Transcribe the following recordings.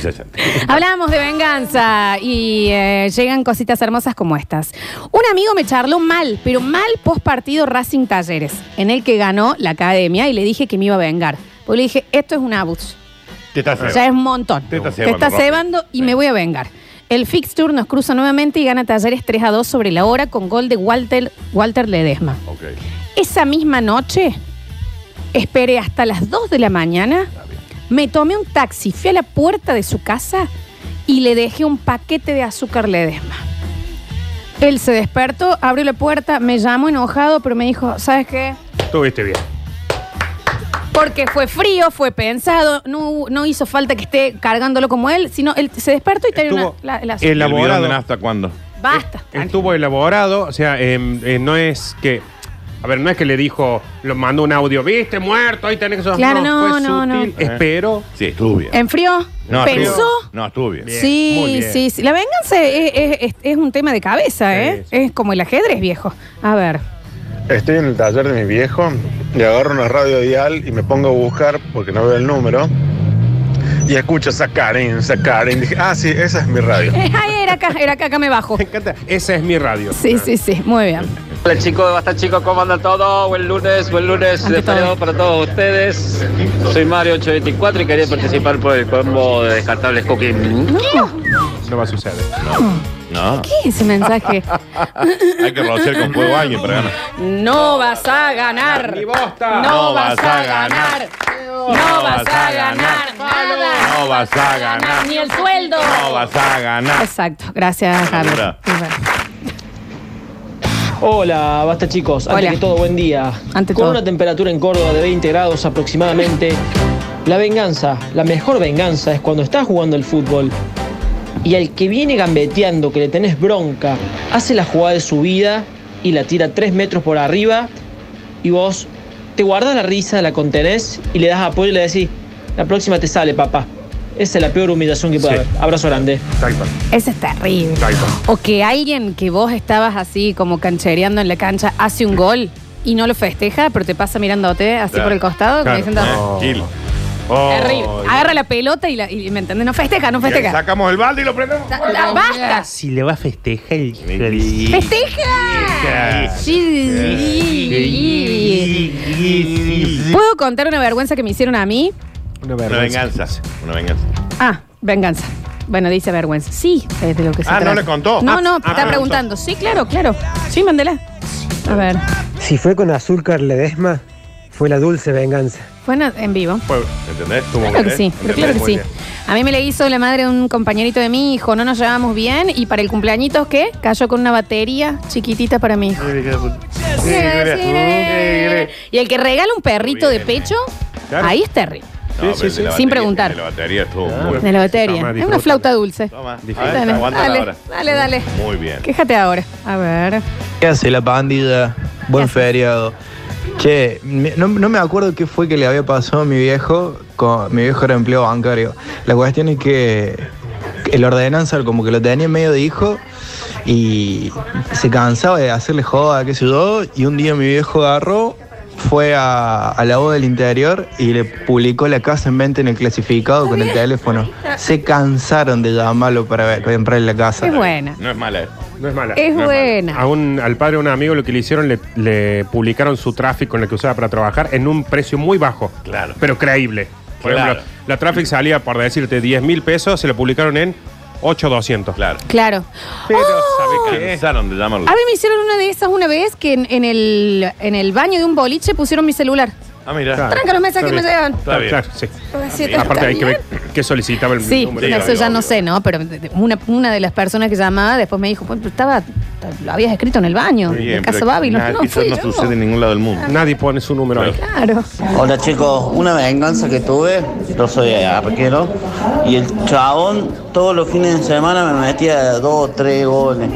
360. Hablábamos de venganza y eh, llegan cositas hermosas como estas. Un amigo me charló mal, pero mal post partido Racing Talleres, en el que ganó la academia y le dije que me iba a vengar. Porque le dije, esto es un abus. Te estás Ya es un montón. Te está Te cebando, está cebando y Sí. me voy a vengar. El fixture nos cruza nuevamente y gana Talleres 3 a 2 sobre la hora con gol de Walter, Walter Ledesma. Ok. Esa misma noche, esperé hasta las 2 de la mañana, me tomé un taxi, fui a la puerta de su casa y le dejé un paquete de azúcar Ledesma. Él se despertó, abrió la puerta, me llamó enojado, pero me dijo, ¿sabes qué? Estuviste bien. Porque fue frío, fue pensado, no, no hizo falta que esté cargándolo como él, sino él se despertó y tenía una, la- el azúcar. el- ¿El bidón Elaborado. de nafta cuándo? Basta. Estuvo ellabordado, o sea, em, eh, no es que. A ver, no es que le dijo, lo mandó un audio, viste, muerto, ahí tenés que Claro, no, fue no, no. sutil, Espero. Sí, estuvo bien. ¿Enfrió? No, ¿Pensó? estuvo- No, estuvo bien. Bien, sí, muy bien. sí, sí. La venganza es, es- es- es un tema de cabeza, Sí, ¿eh? sí. Es como el ajedrez, viejo. A ver. Estoy en el taller de mi viejo y agarro una radio dial y me pongo a buscar porque no veo el número. Y escucho Sacarín, Sacarín. Dije, ah, sí, esa es mi radio. Eh, Ay, era acá, era acá, acá me bajo. Me encanta. Esa es mi radio. Sí, sí, sí. Muy bien. Hola chicos, basta chicos, ¿cómo anda todo? Buen lunes, buen lunes de feriado para todos ustedes. Soy Mario 824 y quería participar por el combo de descartables cooking. No, No va a suceder. No. ¿qué es ese mensaje? Hay que rociar con fuego a alguien para ganar. No vas a ganar. Ni bosta. No vas a ganar. No vas a ganar nada. No vas a ganar. Ni el sueldo. No vas a ganar. Exacto. Gracias, Javier. Hola, basta chicos. Antes Hola. que todo, buen día. Ante Con todo. una temperatura en Córdoba de 20 grados aproximadamente, la venganza, la mejor venganza es cuando estás jugando el fútbol y al que viene gambeteando, que le tenés bronca, hace la jugada de su vida y la tira 3 metros por arriba y vos te guardas la risa, la contenés y le das apoyo y le decís, la próxima te sale, papá. Esa es la peor humillación que puede Sí. haber. Abrazo grande. Cual, Ese es terrible. O que alguien que vos estabas así como canchereando en la cancha hace un gol y no lo festeja, pero te pasa mirándote así Claro. por el costado, Claro. diciendo. Oh, terrible. Agarra la pelota y, la, y ¿me entendés? No festeja, no festeja. Sacamos el balde y lo prendemos. Da- ¡Basta! Si le va a festejar el ¡Festeja! Sí. ¿Puedo contar una vergüenza que me hicieron a mí? Una Una venganza. Una venganza. Ah, venganza. Bueno, dice vergüenza. Sí, es de lo que se Ah, ¿no le contó? No, Ah, no, ah, está preguntando. Sí, claro, claro. Sí, mándela. A ver. Si fue con azúcar Ledesma, fue la dulce venganza. Fue en, vivo. Fue- ¿Entendés? Estuvo Claro que sí, ¿eh? pero claro que Muy sí. bien. A mí me le hizo la madre de un compañerito de mi hijo, no nos llevamos bien y para el cumpleaños, ¿qué? Cayó con una batería chiquitita para mi hijo. Y el que regala un perrito de pecho, Claro. ahí es terrible. No, Sí, pero sí, de la sí. Sin preguntar. de La batería estuvo Ah. muy De la batería. Toma, Es una flauta dulce. Toma. Disfruta. Dale, aguántala dale, ahora. dale, dale. Muy bien. Quéjate ahora. A ver. ¿Qué hace la pandilla? Buen ¿Qué hace? feriado. Che, me- no, no me acuerdo qué fue que le había pasado a mi viejo. Con, mi viejo era empleo bancario. La cuestión es que el ordenanza como que lo tenía en medio de hijo y se cansaba de hacerle joda, qué sé yo. Y un día mi viejo agarró, fue a, a la voz del interior y le publicó la casa en venta en el clasificado con el teléfono. Se cansaron de llamarlo para, ver- para comprarle la casa. Es buena. No es mala. No es mala. Es No es buena. A un, al padre de un amigo lo que le hicieron, le, le publicaron su tráfico en el que usaba para trabajar en un precio muy bajo. Claro. Pero creíble. Por Claro. ejemplo, la tráfico salía, por decirte, 10 mil pesos, se lo publicaron en 8,200. Claro. Claro. Pero, Oh. ¿sabe qué? Cansaron de llamarlo. A mí me hicieron una de esas una vez que en, en el, en el baño de un boliche pusieron mi celular. Ah, mira. Claro. Tranca los mensajes que me llegan. Está bien. Claro, sí. Está Aparte hay que ver qué solicitaba el Sí, número. Sí, eso ya no sé, ¿no? Pero una, una de las personas que llamaba después me dijo, pues estaba, lo habías escrito en el baño, Muy bien, en casa pero Babilón. nada, No, Eso fui no yo. sucede en ningún lado del mundo. Nadie pone su número ahí. Claro. Hola chicos, una venganza que tuve, yo soy arquero y el chabón todos los fines de semana me metía dos o tres goles.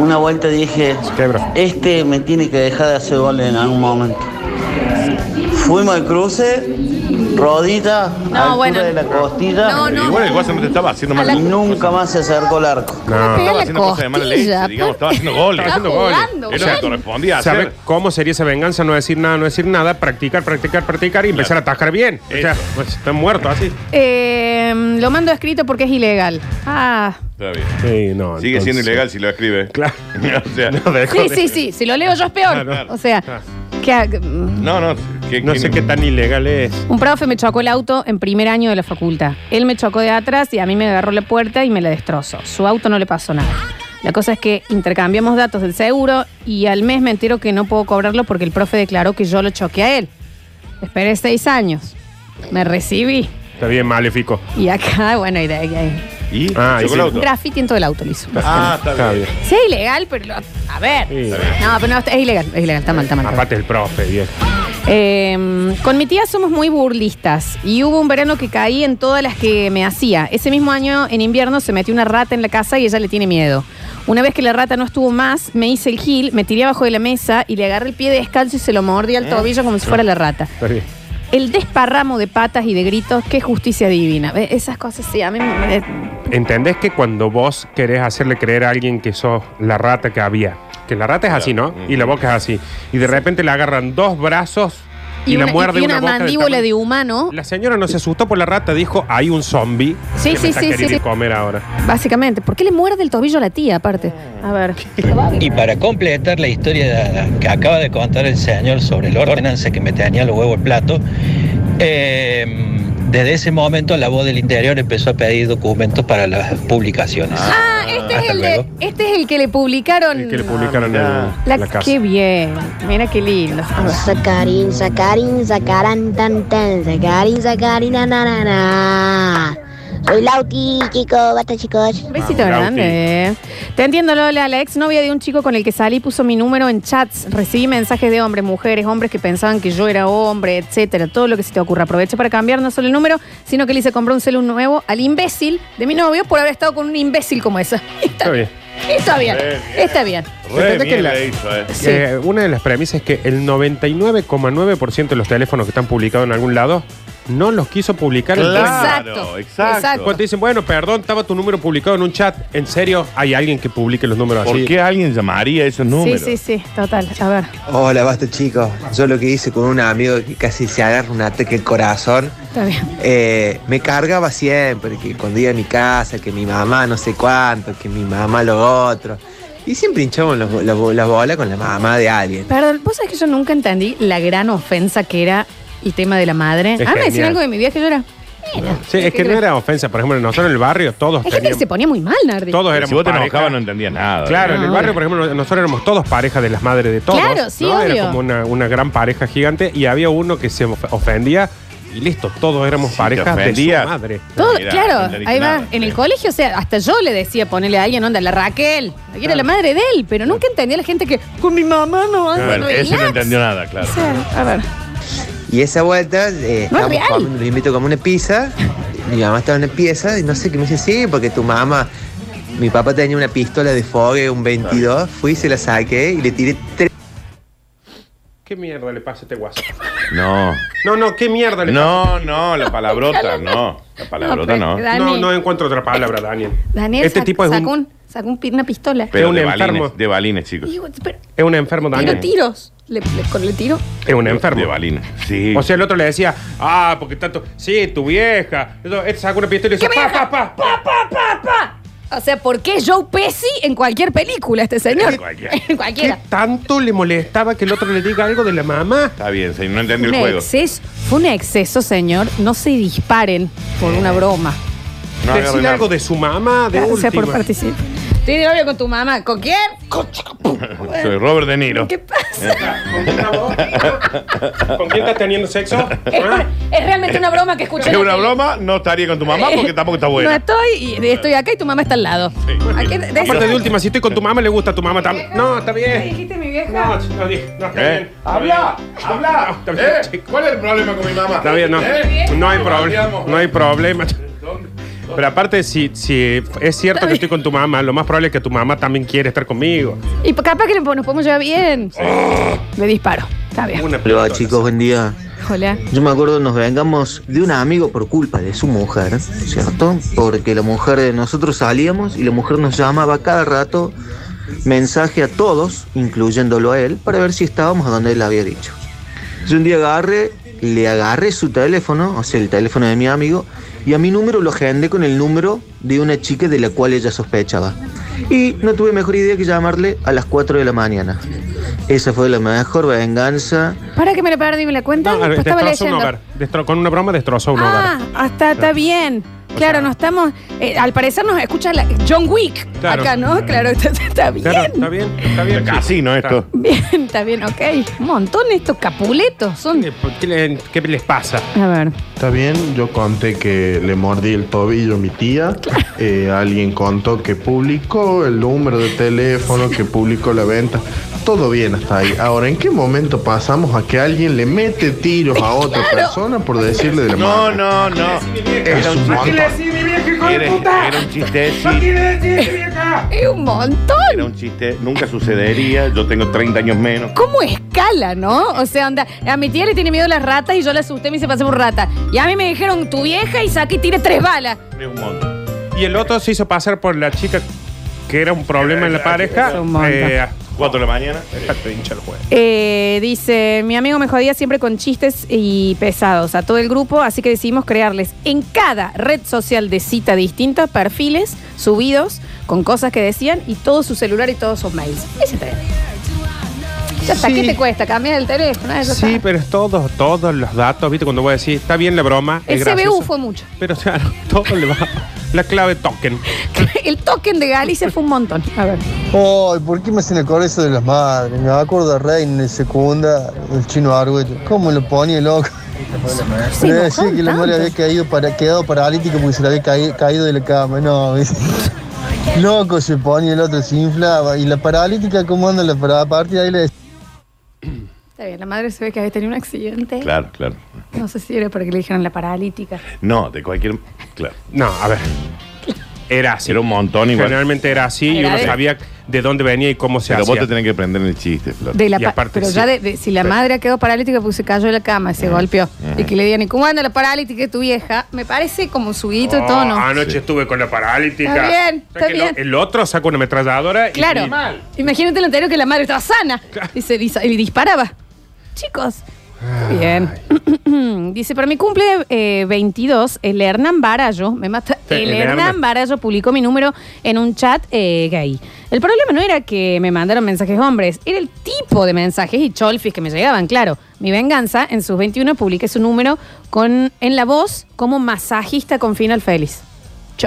Una vuelta dije, Quebra. este me tiene que dejar de hacer goles en algún momento. Fuimos al cruce, rodita, No, altura bueno. de la costilla. No, no. Igual el Guasa no te estaba haciendo mal. A la- nunca más se acercó al arco. No. Pega Estaba la haciendo cosas de mala costilla, leche, digamos. Estaba haciendo goles. Está haciendo goles. jugando, Era lo que Jan. correspondía ¿Sabes hacer. cómo sería esa venganza? No decir nada, no decir nada, practicar, practicar, practicar y empezar a atajar bien. O sea, Eso. pues, están muertos así. Eh, lo mando escrito porque es ilegal. Ah, Está bien. Sí, no. Sigue siendo ilegal si lo escribe. Claro. o sea, No, sí, de- sí, sí. Si lo leo yo es peor. Claro. O sea, Claro. que ha- no, no. No sé qué tan ilegal es. un profe me chocó el auto en primer año de la facultad. Él me chocó de atrás y a mí me agarró la puerta y me la destrozó. Su auto no le pasó nada. La cosa es que intercambiamos datos del seguro y al mes me entero que no puedo cobrarlo porque el profe declaró que yo lo choqué a él. Esperé seis años. Me recibí. Está bien maléfico. Y acá, bueno, y de ahí. ahí. ¿Y? Ah, ¿Chocó y el sí. auto? Graffiti en todo el auto, lo hizo. Ah, está, Está bien. bien. Sí, es ilegal, pero lo- a ver. Sí. No, pero no, es ilegal, es ilegal, está mal, está mal. está mal. Aparte el profe, bien. Eh, con mi tía somos muy burlistas y hubo un verano que caí en todas las que me hacía. Ese mismo año, en invierno, se metió una rata en la casa y ella le tiene miedo. Una vez que la rata no estuvo más, me hice el gil, me tiré abajo de la mesa y le agarré el pie descalzo y se lo mordí al tobillo como si fuera la rata. El desparramo de patas y de gritos, qué justicia divina. Esas cosas sí, a mí me... ¿Entendés que cuando vos querés hacerle creer a alguien que sos la rata que había? Que la rata es así, ¿no? Y la boca es así. Y de repente le agarran dos brazos y, la una, muerde y una, una boca mandíbula de humano, La señora no se asustó por la rata, dijo, hay un zombie Sí, que sí, me está sí, sí, queriendo sí. comer ahora. básicamente. ¿Por qué le muerde el tobillo a la tía, aparte? A ver. Y para completar la historia que acaba de contar el señor sobre la ordenanza que me tenía los huevos al plato, eh, desde ese momento la voz del interior empezó a pedir documentos para las publicaciones. Ah, este es, Hasta el de, luego. este es el que le publicaron. El que le publicaron en mirá. La, la casa. Qué bien. Mira qué lindo. A ver. Sacarín, sacarín, sacarán, tan, tan, sacarín, sacarín, na, na, na. Soy Lauti, chicos, basta, chicos. Un besito Vamos, grande. Te entiendo, Lola. La exnovia de un chico con el que salí puso mi número en chats. Recibí mensajes de hombres, mujeres, hombres que pensaban que yo era hombre, etcétera. Todo lo que se te ocurra. Aproveché para cambiar no solo el número, sino que le hice comprar un celu nuevo al imbécil de mi novio por haber estado con un imbécil como esa. Está, bien. Está bien. Re. Está bien. Re ¿Entendés que la- hizo, eh. Sí. Eh, una de las premisas es que el 99,9% de los teléfonos que están publicados en algún lado no los quiso publicar el dueño. Exacto. exacto. Exacto. Cuando te dicen, bueno, perdón, estaba tu número publicado en un chat. ¿En serio? ¿Hay alguien que publique los números ¿Por así? qué alguien llamaría esos Sí, números? sí, sí. Total. A ver. Hola, basta chicos. Yo lo que hice con un amigo que casi se agarra un ataque al corazón, Está bien. eh, me cargaba siempre, que cuando iba a mi casa, que mi mamá no sé cuánto, que mi mamá lo otro. Y siempre hinchamos los- los- las bolas con la mamá de alguien. Perdón, vos sabés que yo nunca entendí la gran ofensa que era el tema de la madre. Es Ah, me decían genial. algo de mi vieja, yo era. Mira, Sí, es que no era ofensa. Por ejemplo, nosotros en el barrio todos Hay gente que teníamos... se ponía muy mal, Nardi. Todos éramos Si vos te pareja. enojabas no entendías nada. Claro, en el No. barrio, por ejemplo, nosotros éramos todos pareja de las madres de todos. Claro, sí, ¿no? obvio. Era como una, una gran pareja gigante y había uno que se of- ofendía y listo, todos éramos parejas de su madre. Todo, Mira, claro, entendí ahí va. nada, en el sí. colegio, o sea, hasta yo le decía ponerle a alguien onda, la Raquel. Era la madre de él, pero nunca entendía la gente que con mi mamá no anda. Bueno, ese no relax". entendió nada, claro. O sea, a ver. Y esa vuelta, eh, No es estábamos real. comiendo, lo invito como una pizza. Mi mamá estaba en la pieza y no sé qué me dice, sí, porque tu mamá, mi papá tenía una pistola de fogue, un 22. Fui, se la saqué y le tiré tres. ¿Qué mierda le pasa a este guaso? No. No, no, ¿qué mierda le No, no, la palabrota, no. La palabrota no. pero- pasa? No, no encuentro otra palabra, Daniel. Daniel este sac- tipo es sacó, un, un- sacó un pi- una pistola. Pero Es un de enfermo. balines, de balines, chicos. Digo, pero, es un enfermo, tiro Daniel. tiros. Le, le- con el tiro. Es un enfermo. De balines. Sí. O sea, el otro le decía, ah, porque tanto, sí, tu vieja. Este saca una pistola y ¿Qué dice, pa, pa, pa. Pa, pa, pa, pa. O sea, ¿por qué Joe Pesci en cualquier película este señor? En cualquiera. En ¿Qué tanto le molestaba que el otro le diga algo de la mamá? Está bien, sí, no entendió Un el juego. exceso, fue un exceso, señor. No se disparen por una broma. No agarren algo de su mamá, de Gracias por participar. Estoy de novio con tu mamá. ¿Con quién? Con Soy Robert De Niro. ¿Qué pasa? ¿Con quién estás teniendo sexo? Es, ¿Ah? es realmente una broma que escuché. Es en la una tele. broma, no estaría con tu mamá porque tampoco está No buena. estoy y estoy acá y tu mamá está al lado. ¿A qué- de- Aparte de última, si estoy con tu mamá, le gusta a tu mamá también. No, está ¿Qué bien. dijiste mi vieja? No, no, di- no, está ¿Eh? bien. Habla, habla. No, está bien, ¿Eh? chico. ¿Cuál es el problema con mi mamá? Está bien, no. ¿Eh? No hay problema. No hay ¿eh? problema. Pero aparte, si, si es cierto que estoy con tu mamá, lo más probable es que tu mamá también quiere estar conmigo. Y capaz que nos podemos llevar bien. Le disparo. Está bien. Una Hola pistola. chicos, buen día. Hola. Yo me acuerdo, nos vengamos de un amigo por culpa de su mujer, ¿cierto? Porque la mujer de nosotros salíamos y la mujer nos llamaba cada rato mensaje a todos, incluyéndolo a él, para ver si estábamos a donde él había dicho. Yo un día agarré, le agarré su teléfono, o sea, el teléfono de mi amigo, y a mi número lo agendé con el número de una chica de la cual ella sospechaba. Y no tuve mejor idea que llamarle a las 4 de la mañana. Esa fue la mejor venganza. Para que me la perdí, ¿me la cuentan? No, Pues estaba destrozó un leyendo. hogar. Destro- con una broma destrozó un Ah, hogar. hasta está bien. Claro, no estamos. eh, al parecer nos escucha la- John Wick Claro. acá, ¿no? Claro, está, está bien. Claro, está bien, está bien. Casino esto. Bien, está bien, ok. Un montón estos capuletos son. ¿Qué, le- qué les pasa? A ver. Está bien, yo conté que le mordí el tobillo a mi tía. Eh, alguien contó que publicó el número de teléfono, que publicó la venta. Todo bien hasta ahí. Ahora, ¿en qué momento pasamos a que alguien le mete tiros a otra persona por decirle de la No, madre? no, no. Es un montón. Era, era un chiste. sí. Es un montón. Era un chiste. Nunca sucedería. Yo tengo 30 años menos. ¿Cómo escala, no? O sea, anda, a mi tía le tiene miedo a las ratas y yo la asusté y me hice pasar por rata. Y a mí me dijeron, tu vieja y saqué y tire tres balas. Es un montón. Y el otro se hizo pasar por la chica que era un problema en la pareja. un montón. Eh, 4 de la mañana. Déjate hincha el juego. Eh, dice, mi amigo me jodía siempre con chistes y pesados a todo el grupo, así que decidimos crearles en cada red social de cita distinta perfiles subidos con cosas que decían y todo su celular y todos sus mails. Ese está bien. Ya está, Sí. ¿qué te cuesta? Cambiar el teléfono. Eso Sí, está. pero es todos, todos los datos, ¿viste? Cuando voy a decir, está bien la broma. El es CBU gracioso, fue mucho. Pero claro, todo le va. La clave token. el token de Galicia fue un montón. A ver. Ay, ¿por qué me hacen acordar eso de las madres? Me acuerdo de Reina en el secunda, el chino Arguello. ¿Cómo lo ponía loco? Se Le decía que la madre había caído para, quedado paralítica porque se le había caído, caído de la cama. No, ¿viste? loco se ponía el otro, se inflaba. Y la paralítica, ¿cómo anda la parada? A partir de ahí le decía. Está bien, la madre se ve que había tenido un accidente. Claro, claro. No sé si era para que le dijeran la paralítica. No, de cualquier. Claro. No, a ver. Era así. Era un montón igual. Generalmente era así y Era uno de- sabía de dónde venía y cómo se Pero vos hacía. te tenés que prender el chiste, Flor. De la Y pa- aparte pero sí. ya de, de- si la Sí. madre quedó paralítica porque se cayó de la cama, se golpeó. Y que le digan, ¿y cómo anda la paralítica de tu vieja? Me parece como un subidito de Oh, tono. Anoche estuve con la paralítica. Está bien, O sea está que lo- bien. el otro saca una ametralladora y. Claro. y- Imagínate el anterior que la madre estaba sana. Y se dis- y disparaba. Chicos. Bien. Dice, para mi cumple eh, 22, el Hernán Barallo, me mata, Sí, el el Hernán Hernán. Barallo publicó mi número en un chat eh, gay. El problema no era que me mandaron mensajes hombres, era el tipo de mensajes y cholfis que me llegaban, claro. Mi venganza, en sus 21 publiqué su número con, en la voz como masajista con final feliz.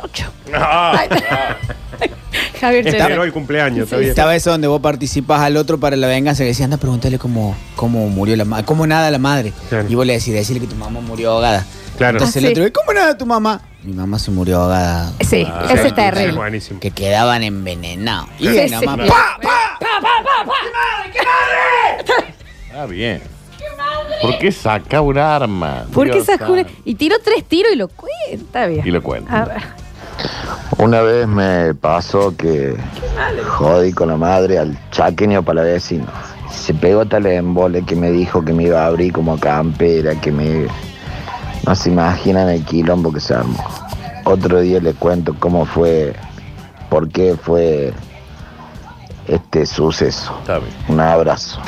Chocho. Ay, Javier Está Chesel. el cumpleaños, está bien. Estaba eso donde vos participás al otro para la venganza, que decía, anda a preguntarle cómo, cómo murió la madre, cómo nada la madre. Y vos le decís, decirle que tu mamá murió ahogada. Claro. Entonces Ah, el sí. otro, ¿cómo nada tu mamá? Mi mamá se murió ahogada. Sí, Ah, ese es terrible. buenísimo. Que quedaban envenenados. Y Sí, ahí sí. nomás, Pa, Ah, bien. ¿Por qué saca un arma? ¿Por qué Dios esa jura? santo. Y tiró tres tiros y lo cuenta bien. Y lo cuento. A ver. Una vez me pasó que jodí con la madre al chaqueño palavecino. Se pegó tal embole que me dijo que me iba a abrir como campera, que me... No se imaginan el quilombo que se armó. Otro día le cuento cómo fue, por qué fue este suceso. Está bien. Un abrazo.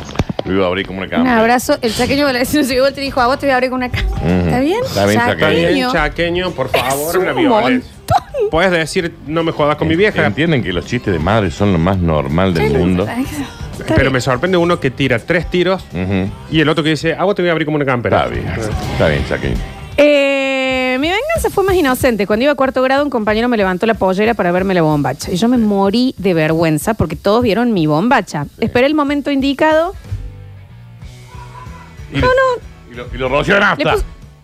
Lo iba a abrir como una Un cámara. abrazo. El chaqueño se llegó y te dijo, a vos te voy a abrir con una cama. ¿Está bien? Está bien, Está bien, Chaqueño. chaqueño, por favor, Es una un violencia. Puedes decir, no me jodas con mi vieja. Entienden que los chistes de madre son lo más normal del mundo. Está Pero bien. me sorprende uno que tira tres tiros Ujú. y el otro que dice, ah, vos te voy a abrir como una campera. Está bien. Está bien, Chaqueño. Eh, mi venganza fue más inocente. Cuando iba a cuarto grado, un compañero me levantó la pollera para verme la bombacha. Y yo me morí de vergüenza porque todos vieron mi bombacha. Esperé el momento indicado. Y no, no. Y lo, y lo roció en Le nafta.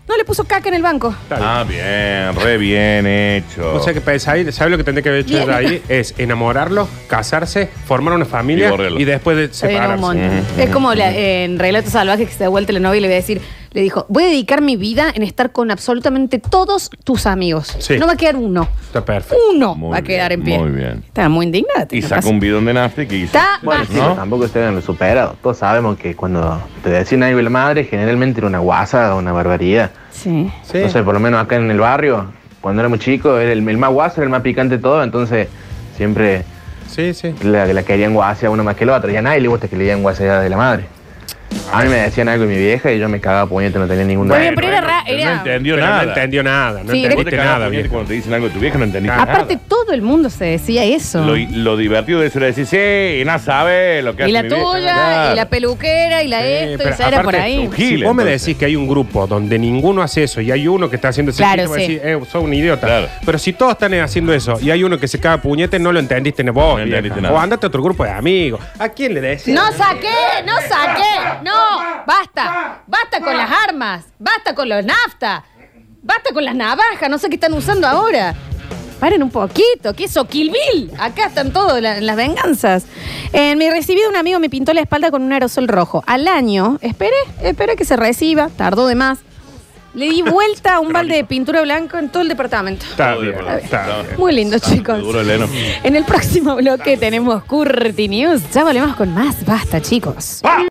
No le puso caca en el banco. Ah, bien, re bien hecho. O sea que pensáis, ¿sabes lo que tendría que haber hecho Bien. ahí? Es enamorarlos, casarse, formar una Y familia borrarlo. y, después de un separarse. montón. Es como la- en Relatos Salvajes que se da vuelta la novia y le va a decir, Le dijo, voy a dedicar mi vida en estar con absolutamente todos tus amigos. Sí. No va a quedar uno. Está perfecto. Uno Muy va a quedar en pie. Muy bien. Estaba muy indignada. Y sacó un bidón de nafta y que hizo. Está Bueno, sí, tampoco estén superados. Todos sabemos que cuando te decían algo de la madre, generalmente era una guasa o una barbaridad. Sí. No sé, por lo menos acá en el barrio, cuando éramos chicos, era el, el más guaso, era el más picante de todo, entonces siempre Sí, sí. la, la querían guasa uno más que el otro. Y a nadie le gusta que le digan guasa de la madre. A mí me decían algo de mi vieja y yo me cagaba puñete, no tenía ningún Muy daño. bien, pero era ra- Pero era- no entendió Pero nada. No entendió nada. No Sí, Vos entendiste cagás nada, puñete viejo. Cuando te dicen algo de tu vieja no entendiste Aparte, nada. todo el mundo se decía eso. Lo, lo divertido de eso era decir, sí, y no sabe lo que y hace la mi vieja". tuya, Claro. y la peluquera, y la Sí, esto, y pero esa era por aparte, ahí. Si vos me decís que hay un grupo donde ninguno hace eso y hay uno que está haciendo ese Claro, chiste, vos sí. decís, eh, sos un idiota. Claro. Pero si todos están haciendo eso y hay uno que se caga puñete, no lo entendiste ni vos. No entendiste vieja. nada. O andate a otro grupo de amigos. ¿A quién le decís? No saqué, no saqué, basta, basta con las armas, basta con los nafta, basta con las navajas, no sé qué están usando ahora. Paren un poquito, ¿qué es eso? Kill Bill. Acá están todas la- las venganzas. En mi recibido, un amigo me pintó la espalda con un aerosol rojo. Al año, espere, espere que se reciba, tardó de más. Le di vuelta a un balde de pintura blanco en todo el departamento. Está bien, está bien. Muy lindo, chicos. Duro. En el próximo bloque tenemos Curti News. Ya volvemos con más. Basta, chicos.